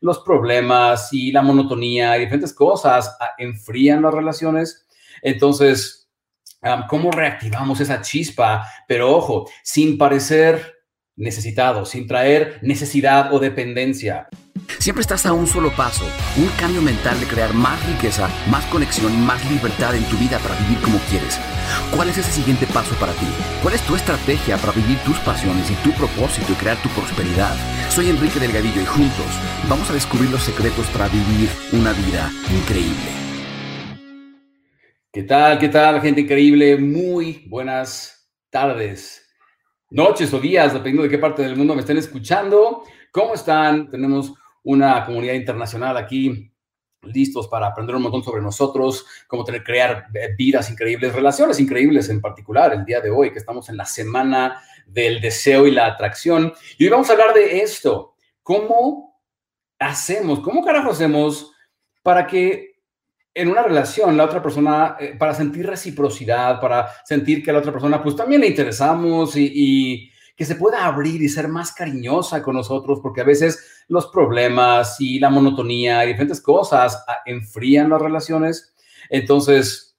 los problemas y la monotonía y diferentes cosas enfrían las relaciones. Entonces, ¿cómo reactivamos esa chispa? Pero ojo, sin parecer necesitado, sin traer necesidad o dependencia. Siempre estás a un solo paso, un cambio mental de crear más riqueza, más conexión y más libertad en tu vida para vivir como quieres. ¿Cuál es ese siguiente paso para ti? ¿Cuál es tu estrategia para vivir tus pasiones y tu propósito y crear tu prosperidad? Soy Enrique Delgadillo y juntos vamos a descubrir los secretos para vivir una vida increíble. ¿Qué tal? ¿Qué tal, gente increíble? Muy buenas tardes, noches o días, dependiendo de qué parte del mundo me estén escuchando. ¿Cómo están? Tenemos una comunidad internacional aquí listos para aprender un montón sobre nosotros, cómo crear vidas increíbles, relaciones increíbles en particular el día de hoy, que estamos en la semana del deseo y la atracción. Y hoy vamos a hablar de esto, cómo hacemos, cómo carajo hacemos para que en una relación la otra persona, eh, para sentir reciprocidad, para sentir que a la otra persona pues también le interesamos y que se pueda abrir y ser más cariñosa con nosotros, porque a veces los problemas y la monotonía y diferentes cosas ah, enfrían las relaciones. Entonces,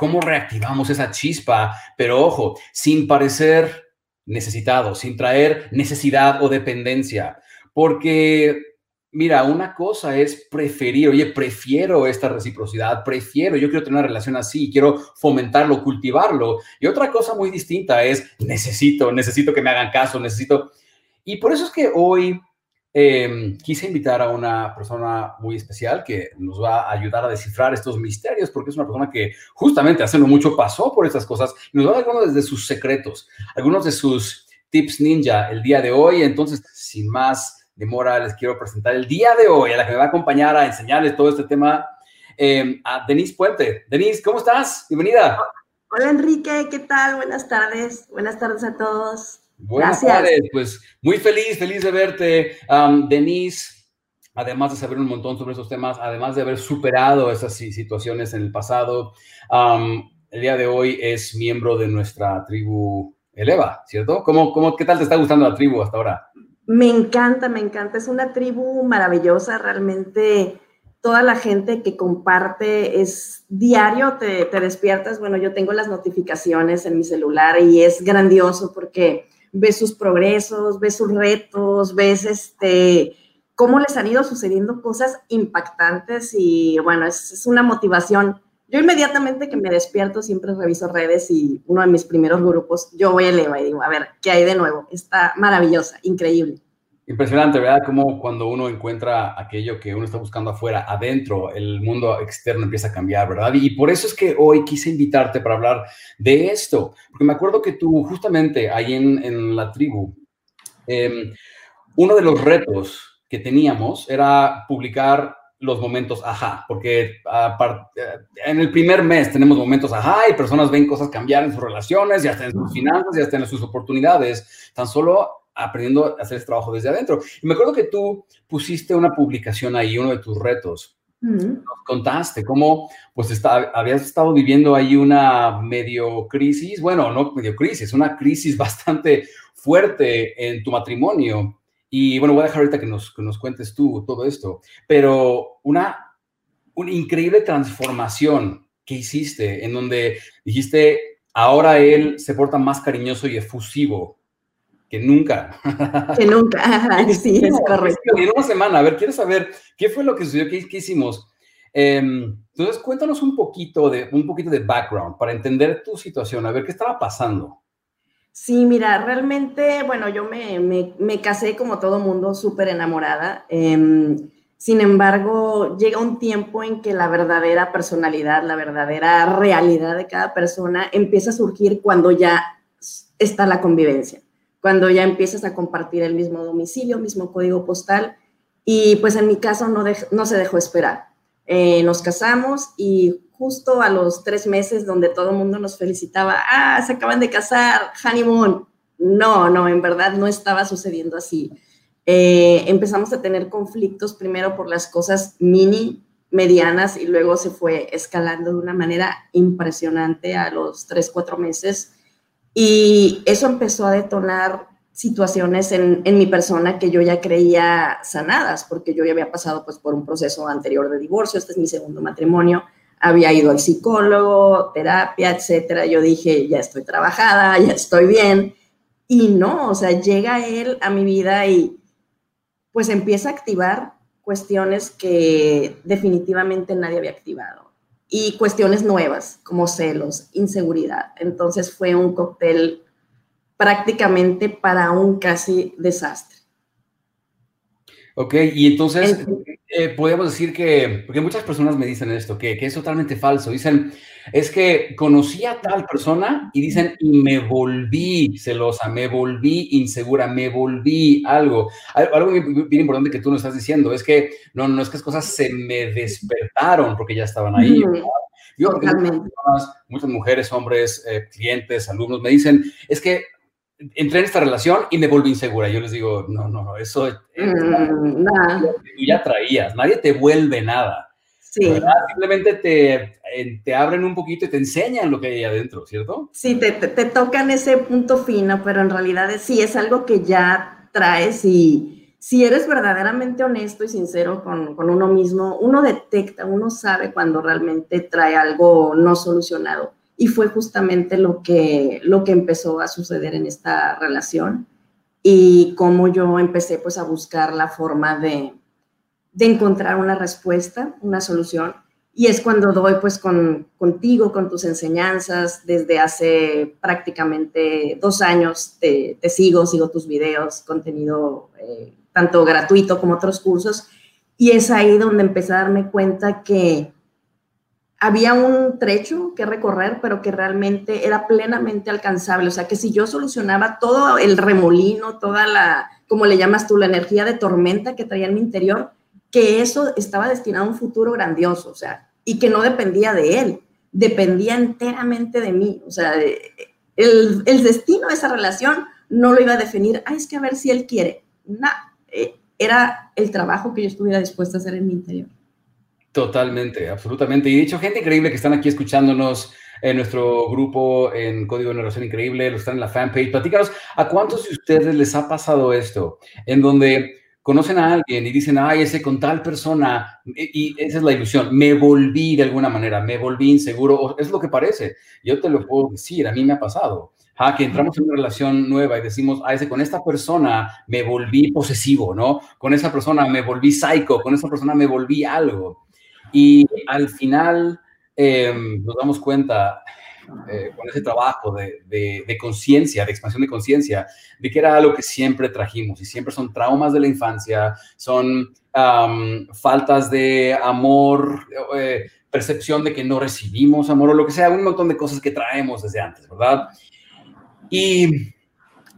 ¿cómo reactivamos esa chispa? Pero ojo, sin parecer necesitado, sin traer necesidad o dependencia, porque Mira, una cosa es preferir, oye, prefiero esta reciprocidad, prefiero, yo quiero tener una relación así, quiero fomentarlo, cultivarlo. Y otra cosa muy distinta es necesito, necesito que me hagan caso, necesito. Y por eso es que hoy em, quise invitar a una persona muy especial que nos va a ayudar a descifrar estos misterios, porque es una persona que justamente hace mucho pasó por estas cosas y nos va a dar algunos de sus secretos, algunos de sus tips ninja el día de hoy. Entonces, sin más demora, les quiero presentar el día de hoy a la que me va a acompañar a enseñarles todo este tema, em, a Denise Puente. Denise, ¿cómo estás? Bienvenida. Hola Enrique, ¿qué tal? Buenas tardes. Buenas tardes a todos. Buenas tardes, pues muy feliz, feliz de verte. Denise, además de saber un montón sobre esos temas, además de haber superado esas situaciones en el pasado, el día de hoy es miembro de nuestra tribu Eleva, ¿cierto? ¿Cómo, cómo, ¿Qué tal te está gustando la tribu hasta ahora? Me encanta, me encanta. Es una tribu maravillosa, realmente toda la gente que comparte es diario, te, despiertas, bueno, yo tengo las notificaciones en mi celular y es grandioso porque ves sus progresos, ves sus retos, ves este, cómo les han ido sucediendo cosas impactantes y bueno, es una motivación yo inmediatamente que me despierto siempre reviso redes y uno de mis primeros grupos, yo voy a Eleva y digo, a ver, ¿qué hay de nuevo? Está maravillosa, increíble. Impresionante, ¿verdad? Como cuando uno encuentra aquello que uno está buscando afuera, adentro, el mundo externo empieza a cambiar, ¿verdad? Y por eso es que hoy quise invitarte para hablar de esto, porque me acuerdo que tú justamente ahí en, la tribu, em, uno de los retos que teníamos era publicar los momentos ajá, porque en el primer mes tenemos momentos ajá y personas ven cosas cambiar en sus relaciones, y hasta en sus finanzas, y hasta en sus oportunidades, tan solo aprendiendo a hacer ese trabajo desde adentro. Y me acuerdo que tú pusiste una publicación ahí, uno de tus retos. Nos contaste cómo pues está, habías estado viviendo ahí una medio crisis, bueno, no medio crisis, una crisis bastante fuerte en tu matrimonio y bueno, voy a dejar ahorita que nos, que nos cuentes tú todo esto, pero una, una increíble transformación que hiciste en donde dijiste, ahora él se porta más cariñoso y efusivo que nunca. Que nunca, sí, es correcto. En una semana, a ver, quiero saber qué fue lo que sucedió, qué, qué hicimos. Em, entonces, cuéntanos un poquito, de, un poquito de background para entender tu situación, a ver qué estaba pasando. Sí, mira, realmente, bueno, yo me, me, casé como todo mundo, súper enamorada. Em, sin embargo, llega un tiempo en que la verdadera personalidad, la verdadera realidad de cada persona empieza a surgir cuando ya está la convivencia, cuando ya empiezas a compartir el mismo domicilio, mismo código postal. Y pues en mi caso no, se dejó esperar. Eh, nos casamos y justo a los tres meses donde todo el mundo nos felicitaba, ah, se acaban de casar, honeymoon. No, no, en verdad no estaba sucediendo así. Eh, empezamos a tener conflictos primero por las cosas mini, medianas, y luego se fue escalando de una manera impresionante a los tres, cuatro meses. Y eso empezó a detonar situaciones en, en, mi persona que yo ya creía sanadas, porque yo ya había pasado pues por un proceso anterior de divorcio, este es mi segundo matrimonio, había ido al psicólogo, terapia, etcétera. Yo dije, ya estoy trabajada, ya estoy bien. Y no, o sea, llega él a mi vida y pues empieza a activar cuestiones que definitivamente nadie había activado y cuestiones nuevas como celos, inseguridad. Entonces fue un cóctel prácticamente para un casi desastre. Ok, y entonces eh, podemos decir que, porque muchas personas me dicen esto, que, que, es totalmente falso. Dicen, es que conocí a tal persona y dicen, y me volví celosa, me volví insegura, me volví algo. Algo bien importante que tú nos estás diciendo es que no, no es que las cosas se me despertaron porque ya estaban ahí. Yo, muchas, muchas, mujeres, hombres, eh, clientes, alumnos me dicen, es que entré en esta relación y me volví insegura. Yo les digo, no, no, eso mm, tú ya traías, nadie te vuelve nada. Sí. Simplemente te, te abren un poquito y te enseñan lo que hay adentro, ¿cierto? Sí, te, te, tocan ese punto fino, pero en realidad sí es algo que ya traes y si eres verdaderamente honesto y sincero con, con uno mismo, uno detecta, uno sabe cuando realmente trae algo no solucionado y fue justamente lo que, lo que empezó a suceder en esta relación y cómo yo empecé pues a buscar la forma de, de encontrar una respuesta, una solución. Y es cuando doy pues con, contigo, con tus enseñanzas, desde hace prácticamente dos años te, te sigo, sigo tus videos, contenido eh, tanto gratuito como otros cursos. Y es ahí donde empecé a darme cuenta que había un trecho que recorrer, pero que realmente era plenamente alcanzable. O sea, que si yo solucionaba todo el remolino, toda la, como le llamas tú, la energía de tormenta que traía en mi interior, que eso estaba destinado a un futuro grandioso, o sea, y que no dependía de él, dependía enteramente de mí. O sea, el, destino de esa relación no lo iba a definir, ah, es que a ver si él quiere. No, eh, era el trabajo que yo estuviera dispuesta a hacer en mi interior. Totalmente, absolutamente. Y de hecho, gente increíble que están aquí escuchándonos en nuestro grupo en Código de Narración Increíble, lo están en la fanpage. Platícanos, ¿a cuántos de ustedes les ha pasado esto? En donde conocen a alguien y dicen, ay, ese con tal persona, y, esa es la ilusión, me volví de alguna manera, me volví inseguro, es lo que parece. Yo te lo puedo decir, a mí me ha pasado. Ah, que entramos en una relación nueva y decimos, ah, ese, con esta persona me volví posesivo, ¿no? Con esa persona me volví psycho, con esa persona me volví algo. Y al final em, nos damos cuenta eh, con ese trabajo de, de, conciencia, de expansión de conciencia, de que era algo que siempre trajimos y siempre son traumas de la infancia, son faltas de amor, eh, percepción de que no recibimos amor o lo que sea, un montón de cosas que traemos desde antes, ¿verdad? Y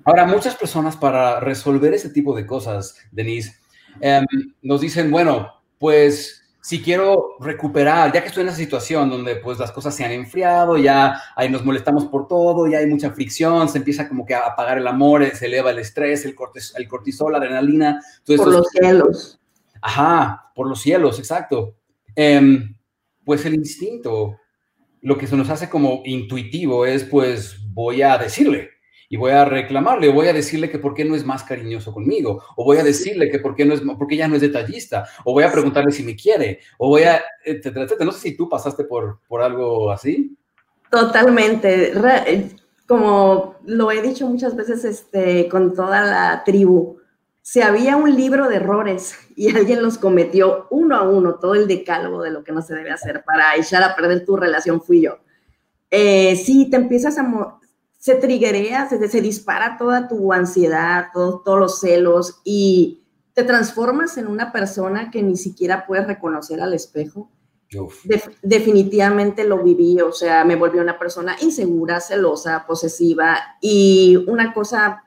ahora muchas personas para resolver ese tipo de cosas, Denise, em, nos dicen, bueno, pues si quiero recuperar, ya que estoy en esa situación donde pues las cosas se han enfriado, ya ahí nos molestamos por todo, ya hay mucha fricción, se empieza como que a apagar el amor, eh, se eleva el estrés, el, cortisol, el cortisol la adrenalina. por los cielos. Ajá, por los cielos, exacto. Em, pues el instinto, lo que se nos hace como intuitivo es pues voy a decirle, y voy a reclamarle, voy a decirle que por qué no es más cariñoso conmigo, o voy a decirle que por qué, no es, porque ya no es detallista, o voy a preguntarle si me quiere, o voy a, etcétera, etcétera. No sé si tú pasaste por, por algo así. Totalmente. Eh, como lo he dicho muchas veces este, con toda la tribu, si había un libro de errores y alguien los cometió uno a uno, todo el decálogo de lo que no se debe hacer para echar a perder tu relación, fui yo. Eh, sí, te empiezas a, se triguea, se, se, dispara toda tu ansiedad, todos los celos y te transformas en una persona que ni siquiera puedes reconocer al espejo. definitivamente lo viví, o sea, me volví una persona insegura, celosa, posesiva y una cosa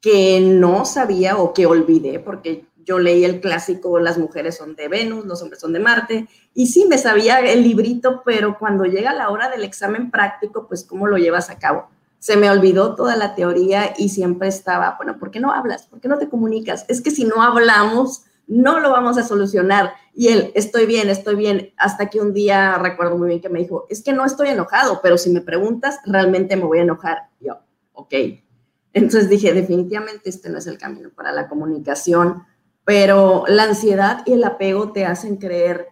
que no sabía o que olvidé porque yo leí el clásico Las mujeres son de Venus, los hombres son de Marte, y sí me sabía el librito, pero cuando llega la hora del examen práctico, pues cómo lo llevas a cabo se me olvidó toda la teoría y siempre estaba, bueno, ¿por qué no hablas? ¿Por qué no te comunicas? Es que si no hablamos, no lo vamos a solucionar. Y él, estoy bien, estoy bien, hasta que un día recuerdo muy bien que me dijo, es que no estoy enojado, pero si me preguntas, realmente me voy a enojar. Yo, ok. Entonces dije, definitivamente este no es el camino para la comunicación, pero la ansiedad y el apego te hacen creer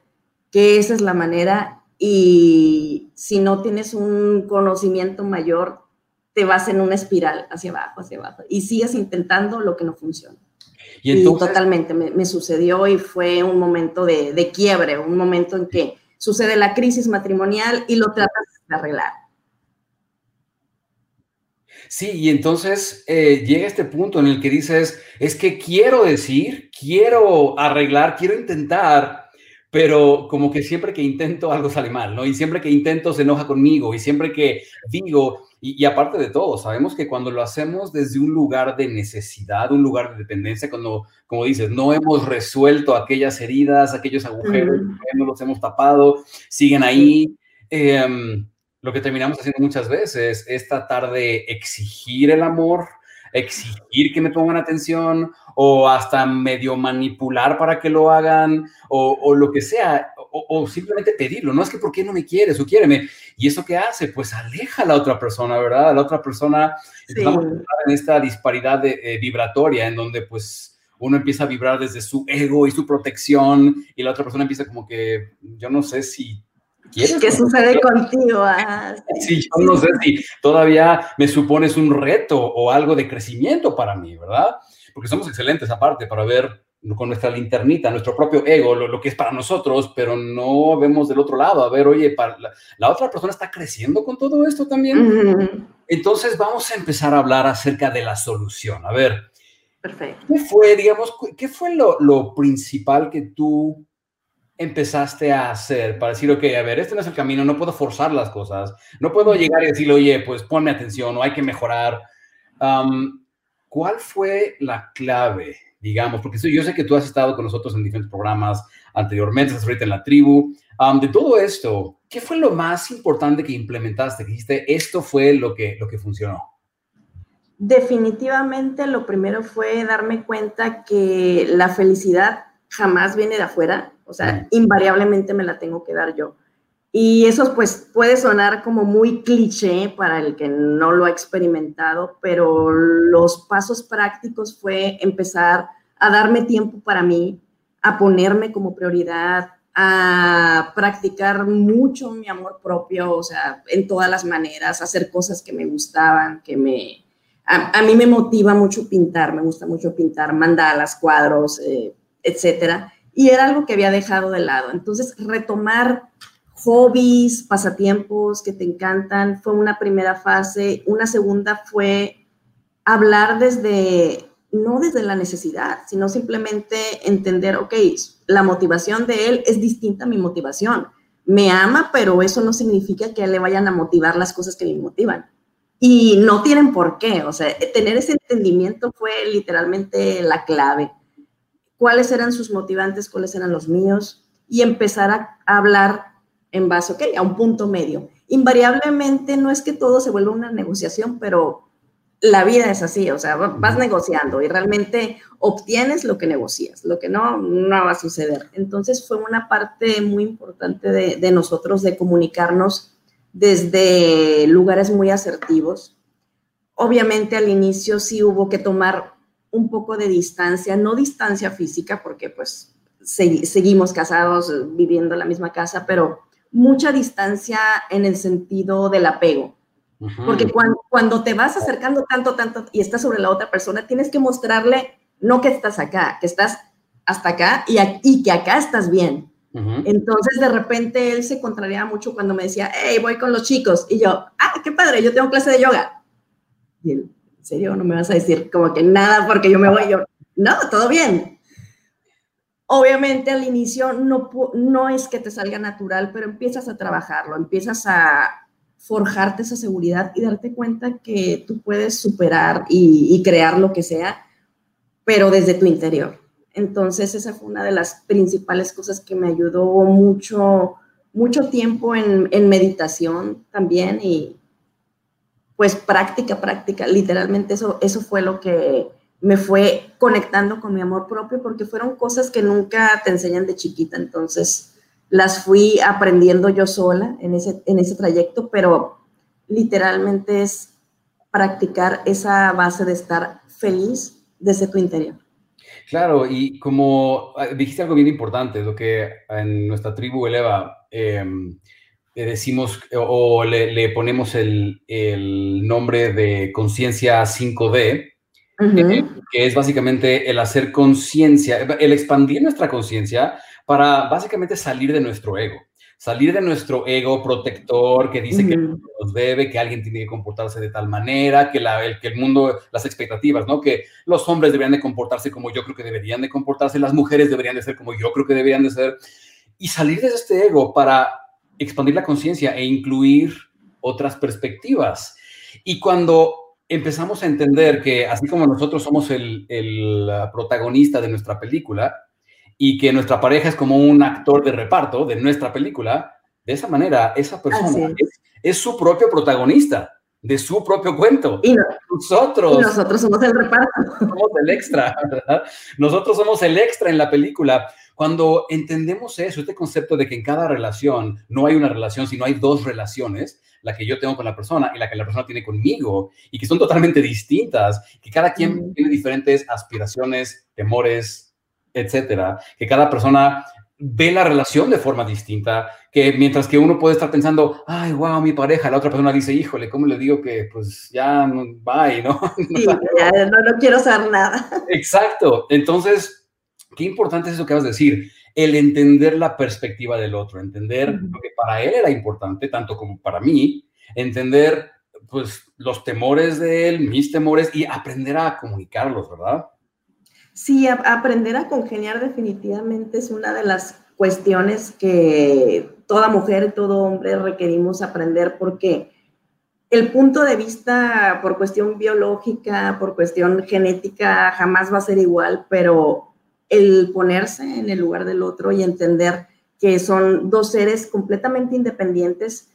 que esa es la manera y si no tienes un conocimiento mayor, te vas en una espiral hacia abajo, hacia abajo y sigues intentando lo que no funciona. Y, totalmente me, sucedió y fue un momento de, de, quiebre, un momento en que sucede la crisis matrimonial y lo tratas de arreglar. Sí, y entonces eh, llega este punto en el que dices, es que quiero decir, quiero arreglar, quiero intentar, pero como que siempre que intento algo sale mal, ¿no? Y siempre que intento se enoja conmigo y siempre que digo, y, aparte de todo, sabemos que cuando lo hacemos desde un lugar de necesidad, un lugar de dependencia, cuando, como dices, no hemos resuelto aquellas heridas, aquellos agujeros, no los hemos tapado, siguen ahí. Em, lo que terminamos haciendo muchas veces es tratar de exigir el amor, exigir que me pongan atención o hasta medio manipular para que lo hagan o, lo que sea, o, simplemente pedirlo. No es que por qué no me quieres o quiéreme. ¿Y eso qué hace? Pues aleja a la otra persona, ¿verdad? A la otra persona estamos en esta disparidad de, eh, vibratoria en donde pues uno empieza a vibrar desde su ego y su protección y la otra persona empieza como que yo no sé si ¿Qué sucede contigo? Ah, sí, yo no sé si todavía me supones un reto o algo de crecimiento para mí, ¿verdad? Porque somos excelentes aparte para ver con nuestra linternita, nuestro propio ego, lo, que es para nosotros, pero no vemos del otro lado. A ver, oye, para la, otra persona está creciendo con todo esto también. Entonces vamos a empezar a hablar acerca de la solución. A ver, Perfecto. ¿qué fue, digamos, qué fue lo, lo principal que tú empezaste a hacer para decir, ok, a ver, este no es el camino, no puedo forzar las cosas, no puedo llegar y decirle, oye, pues ponme atención o hay que mejorar? ¿Cuál fue la clave, digamos? Porque yo sé que tú has estado con nosotros en diferentes programas anteriormente, estás ahorita en la tribu. de todo esto, ¿qué fue lo más importante que implementaste? Que dijiste, esto fue lo que, lo que funcionó. Definitivamente lo primero fue darme cuenta que la felicidad jamás viene de afuera, o sea, invariablemente me la tengo que dar yo. Y eso pues puede sonar como muy cliché para el que no lo ha experimentado, pero los pasos prácticos fue empezar a darme tiempo para mí, a ponerme como prioridad, a practicar mucho mi amor propio, o sea, en todas las maneras, hacer cosas que me gustaban, que me... A, mí me motiva mucho pintar, me gusta mucho pintar mandalas, cuadros, eh, etcétera. Y era algo que había dejado de lado. Entonces, retomar hobbies, pasatiempos que te encantan, fue una primera fase. Una segunda fue hablar desde, no desde la necesidad, sino simplemente entender, ok, la motivación de él es distinta a mi motivación. Me ama, pero eso no significa que le vayan a motivar las cosas que me motivan. Y no tienen por qué, o sea, tener ese entendimiento fue literalmente la clave cuáles eran sus motivantes, cuáles eran los míos, y empezar a hablar en base, ok, a un punto medio. Invariablemente no es que todo se vuelva una negociación, pero la vida es así, o sea, vas negociando y realmente obtienes lo que negocias, lo que no, no va a suceder. Entonces fue una parte muy importante de, de nosotros de comunicarnos desde lugares muy asertivos. Obviamente al inicio sí hubo que tomar un poco de distancia, no distancia física, porque pues seguimos casados, viviendo en la misma casa, pero mucha distancia en el sentido del apego. Porque cuando, cuando, te vas acercando tanto, tanto y estás sobre la otra persona, tienes que mostrarle no que estás acá, que estás hasta acá y, y que acá estás bien. Entonces, de repente, él se contrariaba mucho cuando me decía, hey, voy con los chicos. Y yo, ah, qué padre, yo tengo clase de yoga. Y él, serio? ¿No me vas a decir como que nada porque yo me voy? No, todo bien. Obviamente al inicio no, no es que te salga natural, pero empiezas a trabajarlo, empiezas a forjarte esa seguridad y darte cuenta que tú puedes superar y, crear lo que sea, pero desde tu interior. Entonces esa fue una de las principales cosas que me ayudó mucho, mucho tiempo en, en meditación también y, pues práctica, práctica, literalmente eso, eso fue lo que me fue conectando con mi amor propio porque fueron cosas que nunca te enseñan de chiquita, entonces las fui aprendiendo yo sola en ese, en ese trayecto, pero literalmente es practicar esa base de estar feliz desde tu interior. Claro, y como ah, dijiste algo bien importante, lo que en nuestra tribu eleva, em, le decimos o, le, ponemos el, nombre de conciencia 5D, eh, que es básicamente el hacer conciencia, el expandir nuestra conciencia para básicamente salir de nuestro ego salir de nuestro ego protector que dice que nos debe, que alguien tiene que comportarse de tal manera, que, la, el, que el mundo, las expectativas, ¿no? Que los hombres deberían de comportarse como yo creo que deberían de comportarse, las mujeres deberían de ser como yo creo que deberían de ser. Y salir de este ego para expandir la conciencia e incluir otras perspectivas. Y cuando empezamos a entender que así como nosotros somos el, el protagonista de nuestra película, y que nuestra pareja es como un actor de reparto de nuestra película, de esa manera, esa persona es. su propio protagonista de su propio cuento. Y nosotros. nosotros somos el reparto. Somos el extra, ¿verdad? Nosotros somos el extra en la película. Cuando entendemos eso, este concepto de que en cada relación no hay una relación, sino hay dos relaciones, la que yo tengo con la persona y la que la persona tiene conmigo, y que son totalmente distintas, que cada quien tiene diferentes aspiraciones, temores, etcétera, que cada persona ve la relación de forma distinta, que mientras que uno puede estar pensando, ay, wow, mi pareja, la otra persona dice, híjole, ¿cómo le digo que pues ya no, bye, ¿no? Sí, ya, no, no quiero saber nada. Exacto. Entonces, qué importante es eso que vas a decir, el entender la perspectiva del otro, entender lo que para él era importante, tanto como para mí, entender pues los temores de él, mis temores y aprender a comunicarlos, ¿verdad? Sí, aprender a congeniar definitivamente es una de las cuestiones que toda mujer y todo hombre requerimos aprender porque el punto de vista por cuestión biológica, por cuestión genética, jamás va a ser igual, pero el ponerse en el lugar del otro y entender que son dos seres completamente independientes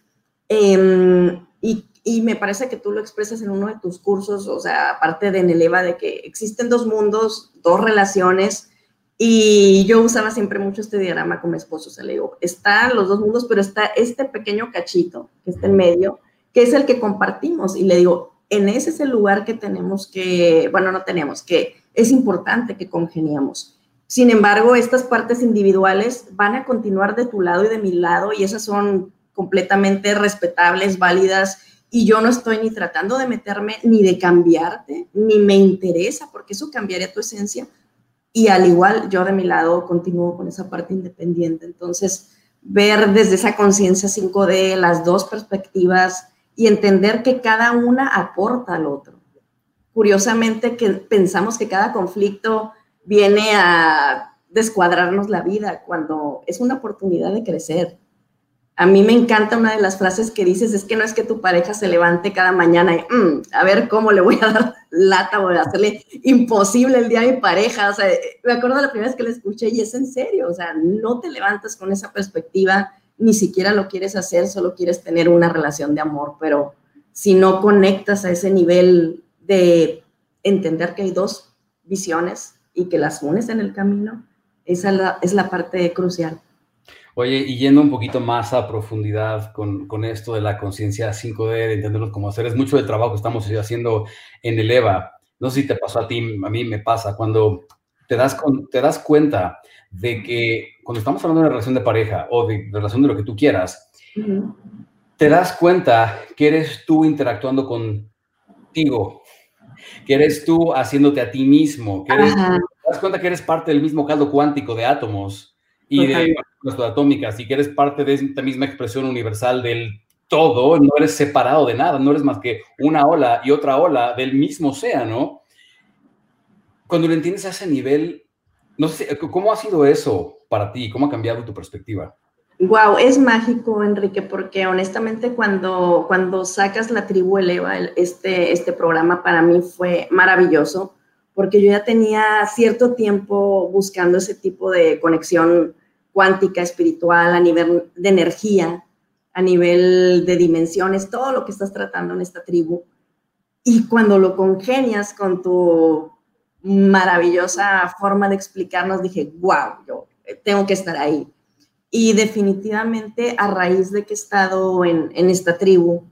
em, y y me parece que tú lo expresas en uno de tus cursos, o sea, aparte de en el EVA, de que existen dos mundos, dos relaciones, y yo usaba siempre mucho este diagrama con mi esposo, o sea, le digo, están los dos mundos, pero está este pequeño cachito que está en medio, que es el que compartimos, y le digo, en ese es el lugar que tenemos que, bueno, no tenemos, que es importante que congeniamos. Sin embargo, estas partes individuales van a continuar de tu lado y de mi lado, y esas son completamente respetables, válidas, y yo no estoy ni tratando de meterme ni de cambiarte, ni me interesa, porque eso cambiaría tu esencia. Y al igual, yo de mi lado continúo con esa parte independiente. Entonces, ver desde esa conciencia 5D las dos perspectivas y entender que cada una aporta al otro. Curiosamente, que pensamos que cada conflicto viene a descuadrarnos la vida cuando es una oportunidad de crecer, a mí me encanta una de las frases que dices, es que no es que tu pareja se levante cada mañana y, mm, a ver cómo le voy a dar lata, voy a hacerle imposible el día a mi pareja. O sea, me acuerdo la primera vez que la escuché y es en serio, o sea, no te levantas con esa perspectiva, ni siquiera lo quieres hacer, solo quieres tener una relación de amor, pero si no conectas a ese nivel de entender que hay dos visiones y que las unes en el camino, esa es la parte crucial. Oye, y yendo un poquito más a profundidad con, con esto de la conciencia 5D, de entenderlo como hacer, es mucho del trabajo que estamos haciendo en el EVA. No sé si te pasó a ti, a mí me pasa, cuando te das, con, te das cuenta de que cuando estamos hablando de una relación de pareja o de, relación de lo que tú quieras, te das cuenta que eres tú interactuando contigo, que eres tú haciéndote a ti mismo, que eres, te das cuenta que eres parte del mismo caldo cuántico de átomos y de atómicas y que eres parte de esta misma expresión universal del todo, no eres separado de nada, no eres más que una ola y otra ola del mismo océano. Cuando lo entiendes a ese nivel, no sé, ¿cómo ha sido eso para ti? ¿Cómo ha cambiado tu perspectiva? Wow, es mágico, Enrique, porque honestamente cuando, cuando sacas la tribu Eleva, este, este programa para mí fue maravilloso, porque yo ya tenía cierto tiempo buscando ese tipo de conexión cuántica, espiritual, a nivel de energía, a nivel de dimensiones, todo lo que estás tratando en esta tribu. Y cuando lo congenias con tu maravillosa forma de explicarnos, dije, wow, yo tengo que estar ahí. Y definitivamente a raíz de que he estado en, en esta tribu,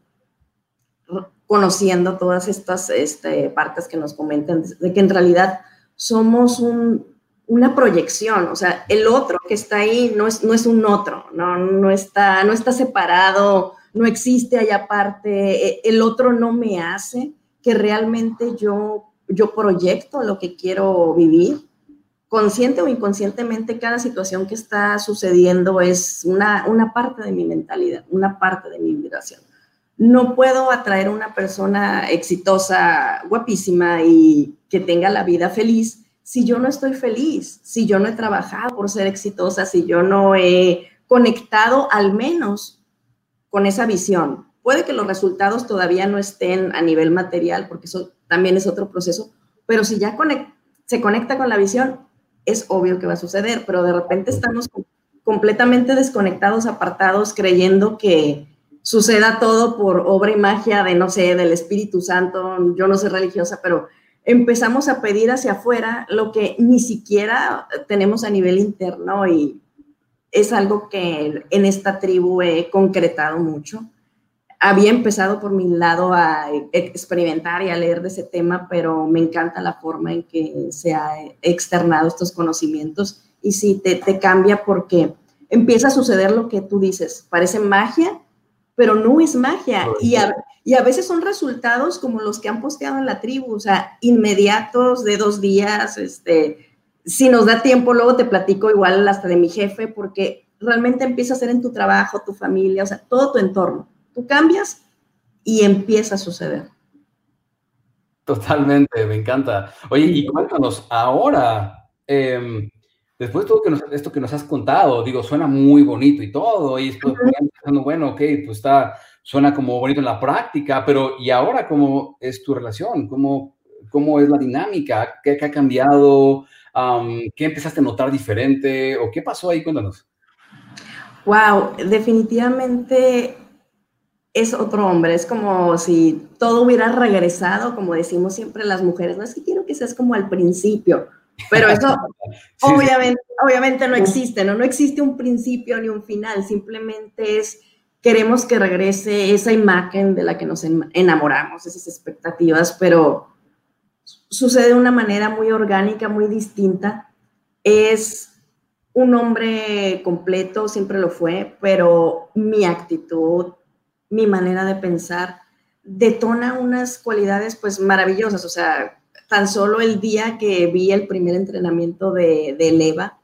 conociendo todas estas este, partes que nos comentan, de que en realidad somos una proyección, o sea, el otro que está ahí no es, no es un otro, no, no, está, no está separado, no existe allá aparte, e, el otro no me hace que realmente yo, yo proyecto lo que quiero vivir. Consciente o inconscientemente, cada situación que está sucediendo es una, una parte de mi mentalidad, una parte de mi vibración. No puedo atraer a una persona exitosa, guapísima y que tenga la vida feliz si yo no estoy feliz, si yo no he trabajado por ser exitosa, si yo no he conectado al menos con esa visión. Puede que los resultados todavía no estén a nivel material, porque eso también es otro proceso, pero si ya se conecta con la visión, es obvio que va a suceder, pero de repente estamos completamente desconectados, apartados, creyendo que suceda todo por obra y magia de, no sé, del Espíritu Santo, yo no soy religiosa, pero empezamos a pedir hacia afuera lo que ni siquiera tenemos a nivel interno y es algo que en esta tribu he concretado mucho. Había empezado por mi lado a experimentar y a leer de ese tema, pero me encanta la forma en que se ha externado estos conocimientos y sí, te, te cambia porque empieza a suceder lo que tú dices, parece magia, pero no es magia. Y a, y a, veces son resultados como los que han posteado en la tribu, o sea, inmediatos de dos días, este, si nos da tiempo, luego te platico igual hasta de mi jefe, porque realmente empieza a ser en tu trabajo, tu familia, o sea, todo tu entorno. Tú cambias y empieza a suceder. Totalmente, me encanta. Oye, y cuéntanos, ahora, em, después de todo esto que nos has contado, digo, suena muy bonito y todo, y estoy pensando, bueno, ok, pues está, suena como bonito en la práctica, pero ¿y ahora cómo es tu relación? ¿Cómo, cómo es la dinámica? ¿Qué, qué ha cambiado? ¿Qué empezaste a notar diferente? ¿O qué pasó ahí? Cuéntanos. Wow, definitivamente es otro hombre, es como si todo hubiera regresado, como decimos siempre las mujeres, no es que quiero que seas como al principio, pero eso obviamente, obviamente no existe, ¿no? No existe un principio ni un final, simplemente es, queremos que regrese esa imagen de la que nos enamoramos, esas expectativas, pero sucede de una manera muy orgánica, muy distinta. Es un hombre completo, siempre lo fue, pero mi actitud, mi manera de pensar detona unas cualidades pues maravillosas, o sea, tan solo el día que vi el primer entrenamiento de, de Leva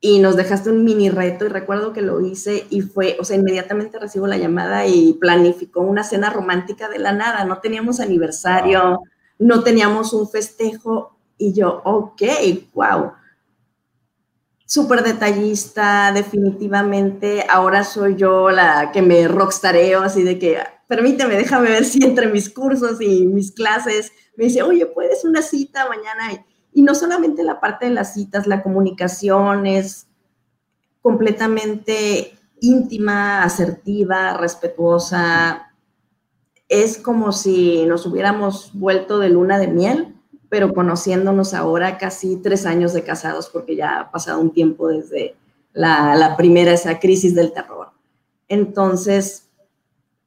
y nos dejaste un mini reto y recuerdo que lo hice y fue, o sea, inmediatamente recibo la llamada y planificó una cena romántica de la nada, no teníamos aniversario, no teníamos un festejo y yo, ok, wow. Súper detallista, definitivamente. Ahora soy yo la que me rockstareo, así de que permíteme, déjame ver si entre mis cursos y mis clases me dice, oye, ¿puedes una cita mañana? Y no solamente la parte de las citas, la comunicación es completamente íntima, asertiva, respetuosa. Es como si nos hubiéramos vuelto de luna de miel, pero conociéndonos ahora casi tres años de casados, porque ya ha pasado un tiempo desde la, la primera, esa crisis del terror. Entonces,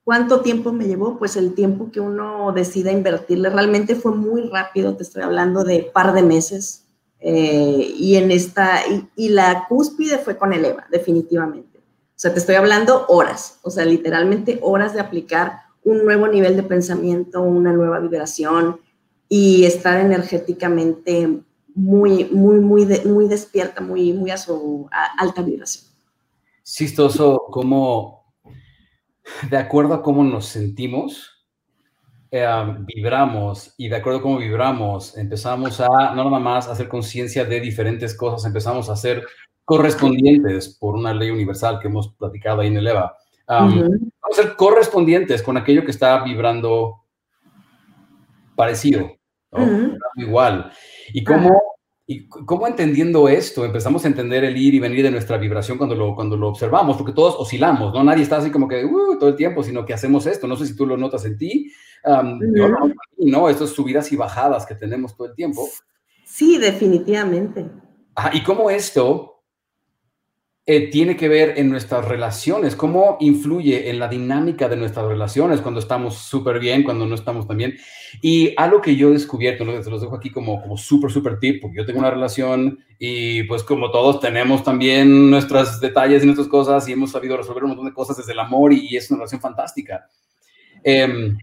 ¿Cuánto tiempo me llevó? Pues el tiempo que uno decida invertirle. Realmente fue muy rápido, te estoy hablando de par de meses. Eh, y en esta, y, la cúspide fue con el EVA, definitivamente. O sea, te estoy hablando horas, o sea, literalmente horas de aplicar un nuevo nivel de pensamiento, una nueva vibración y estar energéticamente muy, muy, muy, muy despierta, muy, muy a su alta vibración. Chistoso cómo de acuerdo a cómo nos sentimos, eh, vibramos y de acuerdo a cómo vibramos, empezamos a no nada más hacer conciencia de diferentes cosas, empezamos a ser correspondientes por una ley universal que hemos platicado ahí en el EVA. Vamos a ser correspondientes con aquello que está vibrando parecido, igual. Y cómo y cómo entendiendo esto empezamos a entender el ir y venir de nuestra vibración cuando lo, cuando lo observamos, porque todos oscilamos, ¿no? Nadie está así como que uh, todo el tiempo, sino que hacemos esto. No sé si tú lo notas en ti. no, no, Estas subidas y bajadas que tenemos todo el tiempo. Sí, definitivamente. y cómo esto eh, tiene que ver en nuestras relaciones, cómo influye en la dinámica de nuestras relaciones cuando estamos súper bien, cuando no estamos tan bien. Y algo que yo he descubierto, ¿no? se los dejo aquí como, como súper, súper tip, porque yo tengo una relación y pues como todos tenemos también nuestros detalles y nuestras cosas y hemos sabido resolver un montón de cosas desde el amor y, es una relación fantástica. Em,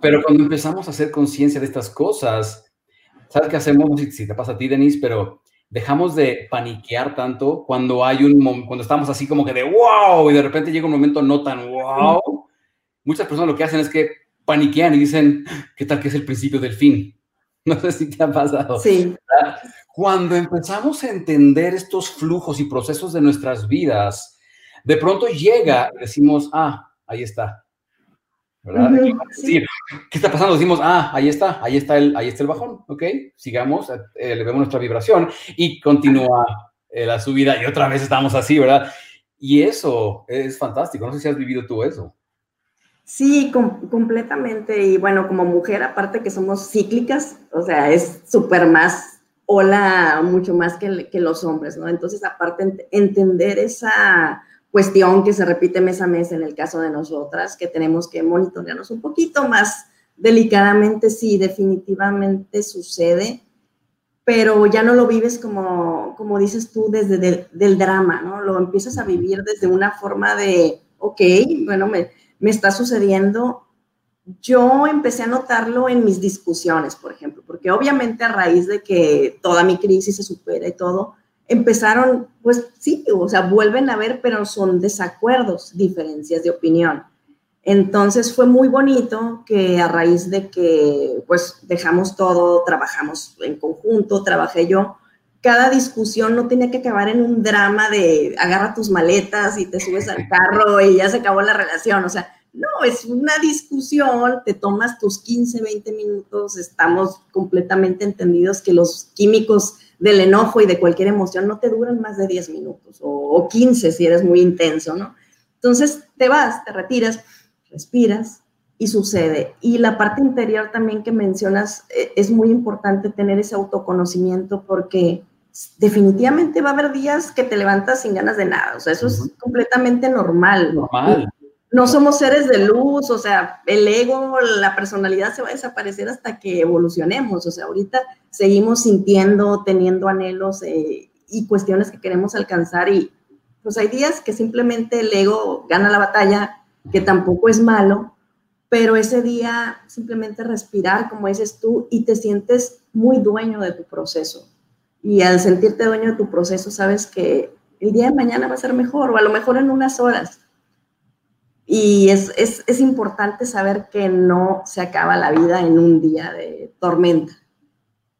pero cuando empezamos a hacer conciencia de estas cosas, ¿sabes qué hacemos? Si, si te pasa a ti, Denise, pero dejamos de paniquear tanto cuando hay un cuando estamos así como que de wow y de repente llega un momento no tan wow. Muchas personas lo que hacen es que paniquean y dicen, ¿qué tal que es el principio del fin? No sé si te ha pasado. Sí. Cuando empezamos a entender estos flujos y procesos de nuestras vidas, de pronto llega decimos, ah, ahí está. ¿Verdad? ¿qué está pasando? Decimos, ah, ahí está, ahí está el, ahí está el bajón, ¿ok? Sigamos, eh, le vemos nuestra vibración y continúa eh, la subida y otra vez estamos así, ¿verdad? Y eso es fantástico. No sé si has vivido tú eso. Sí, completamente. Y bueno, como mujer, aparte que somos cíclicas, o sea, es súper más hola mucho más que, que, los hombres, ¿no? Entonces, aparte, entender esa cuestión que se repite mes a mes en el caso de nosotras, que tenemos que monitorearnos un poquito más delicadamente, sí, definitivamente sucede, pero ya no lo vives como, como dices tú, desde el drama, ¿no? Lo empiezas a vivir desde una forma de, ok, bueno, me, me está sucediendo. Yo empecé a notarlo en mis discusiones, por ejemplo, porque obviamente a raíz de que toda mi crisis se supera y todo, empezaron, pues sí, o sea, vuelven a ver, pero son desacuerdos, diferencias de opinión. Entonces fue muy bonito que a raíz de que pues dejamos todo, trabajamos en conjunto, trabajé yo, cada discusión no tenía que acabar en un drama de agarra tus maletas y te subes al carro y ya se acabó la relación, o sea, no, es una discusión, te tomas tus 15, 20 minutos, estamos completamente entendidos que los químicos del enojo y de cualquier emoción no te duran más de 10 minutos o, 15 si eres muy intenso, ¿no? Entonces te vas, te retiras, respiras y sucede. Y la parte interior también que mencionas, eh, es muy importante tener ese autoconocimiento porque definitivamente va a haber días que te levantas sin ganas de nada, o sea, eso es completamente normal. Normal no somos seres de luz, o sea, el ego, la personalidad se va a desaparecer hasta que evolucionemos, o sea, ahorita seguimos sintiendo, teniendo anhelos eh, y cuestiones que queremos alcanzar y pues hay días que simplemente el ego gana la batalla, que tampoco es malo, pero ese día simplemente respirar, como dices tú, y te sientes muy dueño de tu proceso. Y al sentirte dueño de tu proceso, sabes que el día de mañana va a ser mejor, o a lo mejor en unas horas y es, es, es, importante saber que no se acaba la vida en un día de tormenta.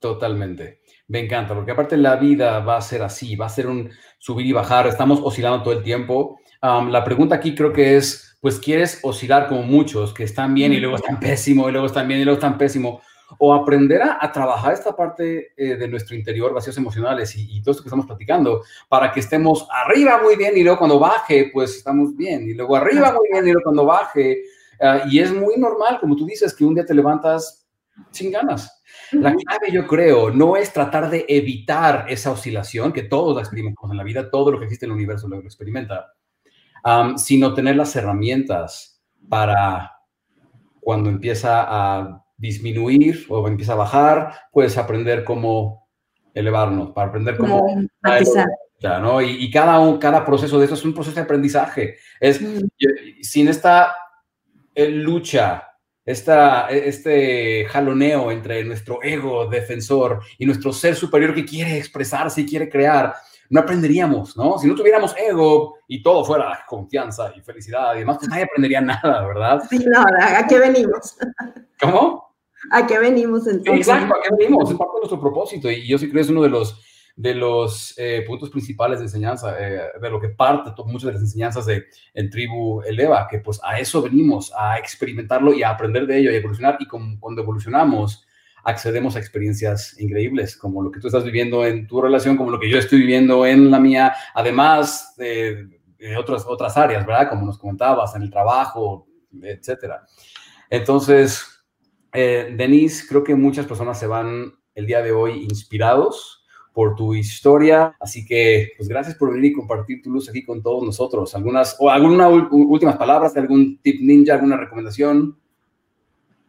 Totalmente. Me encanta, porque aparte la vida va a ser así, va a ser un subir y bajar, estamos oscilando todo el tiempo. la pregunta aquí creo que es, pues, ¿quieres oscilar como muchos que están bien y luego están pésimo y luego están bien y luego están pésimo? O aprender a, trabajar esta parte eh, de nuestro interior, vacíos emocionales y, todo esto que estamos platicando, para que estemos arriba muy bien y luego cuando baje, pues estamos bien, y luego arriba muy bien y luego cuando baje. Ah, y es muy normal, como tú dices, que un día te levantas sin ganas. La clave, yo creo, no es tratar de evitar esa oscilación, que todos la experimentamos en la vida, todo lo que existe en el universo lo experimenta, sino tener las herramientas para cuando empieza a disminuir o empieza a bajar, puedes aprender cómo elevarnos, para aprender cómo... ¿no? Y, cada, un, cada proceso de eso es un proceso de aprendizaje. Es, mm. Sin esta eh, lucha, esta, este jaloneo entre nuestro ego defensor y nuestro ser superior que quiere expresarse y quiere crear, no aprenderíamos, ¿no? Si no tuviéramos ego y todo fuera confianza y felicidad y demás, pues nadie aprendería nada, ¿verdad? Sí, no, ¿a qué venimos? ¿Cómo? ¿A qué venimos entonces? Exacto, ¿a qué venimos? Es parte de nuestro propósito y yo sí creo que es uno de los, de los eh, puntos principales de enseñanza, eh, de lo que parte muchas de las enseñanzas de en Tribu Eleva, que pues a eso venimos, a experimentarlo y a aprender de ello y a evolucionar y cuando evolucionamos accedemos a experiencias increíbles, como lo que tú estás viviendo en tu relación, como lo que yo estoy viviendo en la mía, además de, de otras, otras áreas, ¿verdad? Como nos comentabas, en el trabajo, etcétera. Entonces, eh, Denise, creo que muchas personas se van el día de hoy inspirados por tu historia. Así que, pues gracias por venir y compartir tu luz aquí con todos nosotros. Algunas, o algunas últimas palabras, algún tip ninja, alguna recomendación.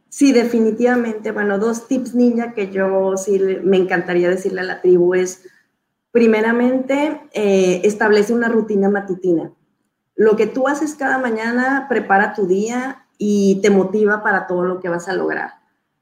Sí, definitivamente. Bueno, dos tips ninja que yo sí me encantaría decirle a la tribu es, primeramente, eh, establece una rutina matutina. Lo que tú haces cada mañana prepara tu día y te motiva para todo lo que vas a lograr.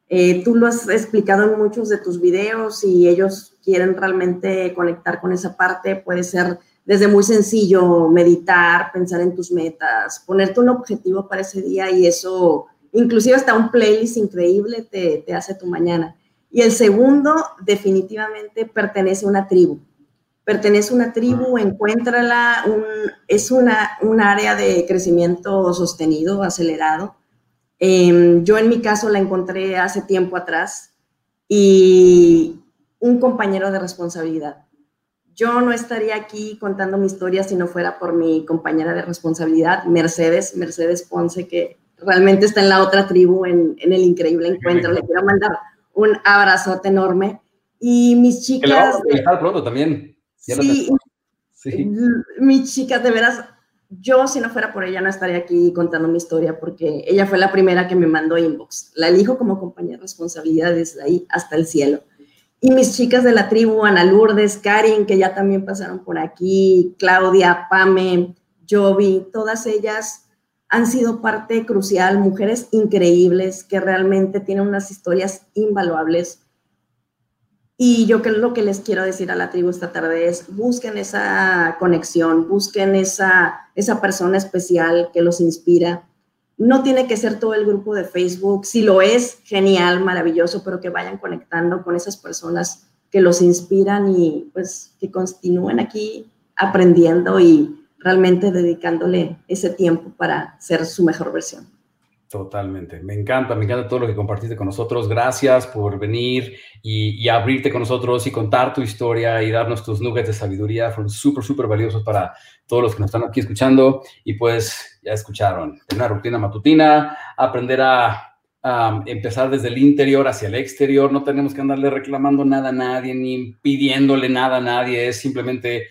Eh, tú lo has explicado en muchos de tus videos y ellos quieren realmente conectar con esa parte. Puede ser desde muy sencillo meditar, pensar en tus metas, ponerte un objetivo para ese día y eso, inclusive hasta un playlist increíble te, te hace tu mañana. Y el segundo, definitivamente pertenece a una tribu. Pertenece a una tribu, encuéntrala, un, es una, un área de crecimiento sostenido, acelerado Em, yo en mi caso la encontré hace tiempo atrás y un compañero de responsabilidad. Yo no estaría aquí contando mi historia si no fuera por mi compañera de responsabilidad, Mercedes, Mercedes Ponce, que realmente está en la otra tribu en, el increíble encuentro. Le quiero mandar un abrazote enorme. Y mis chicas... Que pronto también. Sí, sí, mis chicas, de veras, yo si no fuera por ella no estaría aquí contando mi historia porque ella fue la primera que me mandó inbox. La elijo como compañera de responsabilidad desde ahí hasta el cielo. Y mis chicas de la tribu, Ana Lourdes, Karin, que ya también pasaron por aquí, Claudia, Pame, Jovi, todas ellas han sido parte crucial, mujeres increíbles que realmente tienen unas historias invaluables y yo que lo que les quiero decir a la tribu esta tarde es, busquen esa conexión, busquen esa, esa persona especial que los inspira. No tiene que ser todo el grupo de Facebook, si lo es, genial, maravilloso, pero que vayan conectando con esas personas que los inspiran y pues que continúen aquí aprendiendo y realmente dedicándole ese tiempo para ser su mejor versión. Totalmente. Me encanta, me encanta todo lo que compartiste con nosotros. Gracias por venir y, abrirte con nosotros y contar tu historia y darnos tus nuggets de sabiduría. Fueron súper, súper valiosos para todos los que nos están aquí escuchando. Y pues ya escucharon, una rutina matutina, aprender a empezar desde el interior hacia el exterior. No tenemos que andarle reclamando nada a nadie ni pidiéndole nada a nadie. Es simplemente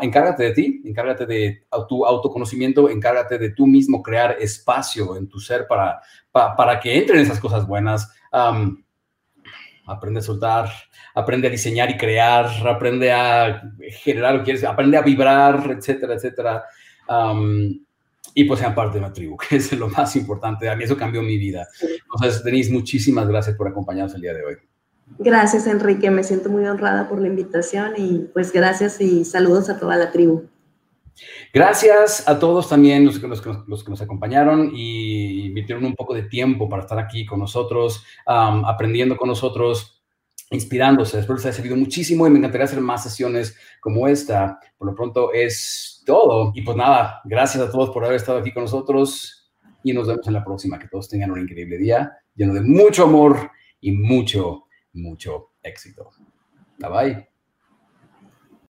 encárgate de ti, encárgate de tu autoconocimiento, encárgate de tú mismo crear espacio en tu ser para, para que entren esas cosas buenas. aprende a soltar, aprende a diseñar y crear, aprende a generar lo que quieres, aprende a vibrar, etcétera, etcétera. y pues sean parte de una tribu, que es lo más importante. A mí eso cambió mi vida. Entonces, Denise, muchísimas gracias por acompañarnos el día de hoy. Gracias, Enrique. Me siento muy honrada por la invitación y pues gracias y saludos a toda la tribu. Gracias a todos también los, los, los que nos acompañaron y invirtieron un poco de tiempo para estar aquí con nosotros, aprendiendo con nosotros, inspirándose. Espero les haya servido muchísimo y me encantaría hacer más sesiones como esta. Por lo pronto es todo. Y pues nada, gracias a todos por haber estado aquí con nosotros y nos vemos en la próxima. Que todos tengan un increíble día lleno de mucho amor y mucho mucho éxito. Bye bye.